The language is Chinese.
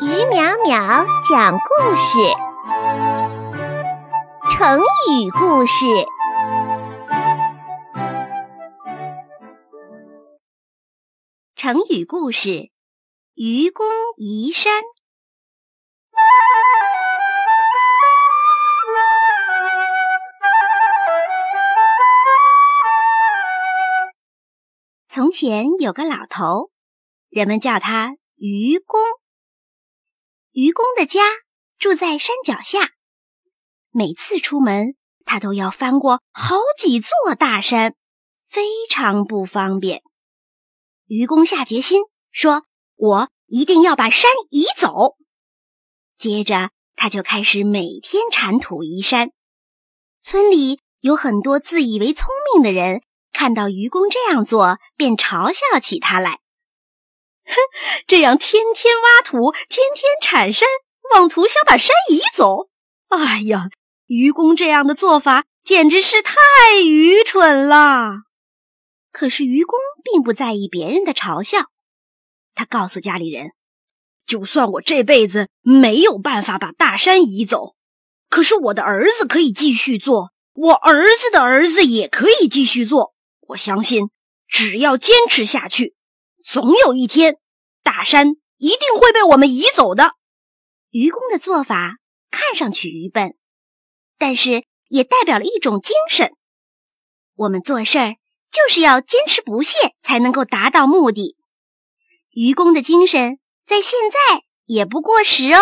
于淼淼讲故事，成语故事。成语故事：愚公移山。从前有个老头，人们叫他愚公。愚公的家住在山脚下，每次出门，他都要翻过好几座大山，非常不方便。愚公下决心说：“我一定要把山移走。”接着，他就开始每天铲土移山。村里有很多自以为聪明的人。看到愚公这样做，便嘲笑起他来。哼，这样天天挖土，天天铲山，妄图想把山移走。哎呀，愚公这样的做法简直是太愚蠢了。可是愚公并不在意别人的嘲笑，他告诉家里人：“就算我这辈子没有办法把大山移走，可是我的儿子可以继续做，我儿子的儿子也可以继续做。”我相信，只要坚持下去，总有一天，大山一定会被我们移走的。愚公的做法看上去愚笨，但是也代表了一种精神。我们做事儿就是要坚持不懈，才能够达到目的。愚公的精神在现在也不过时哦。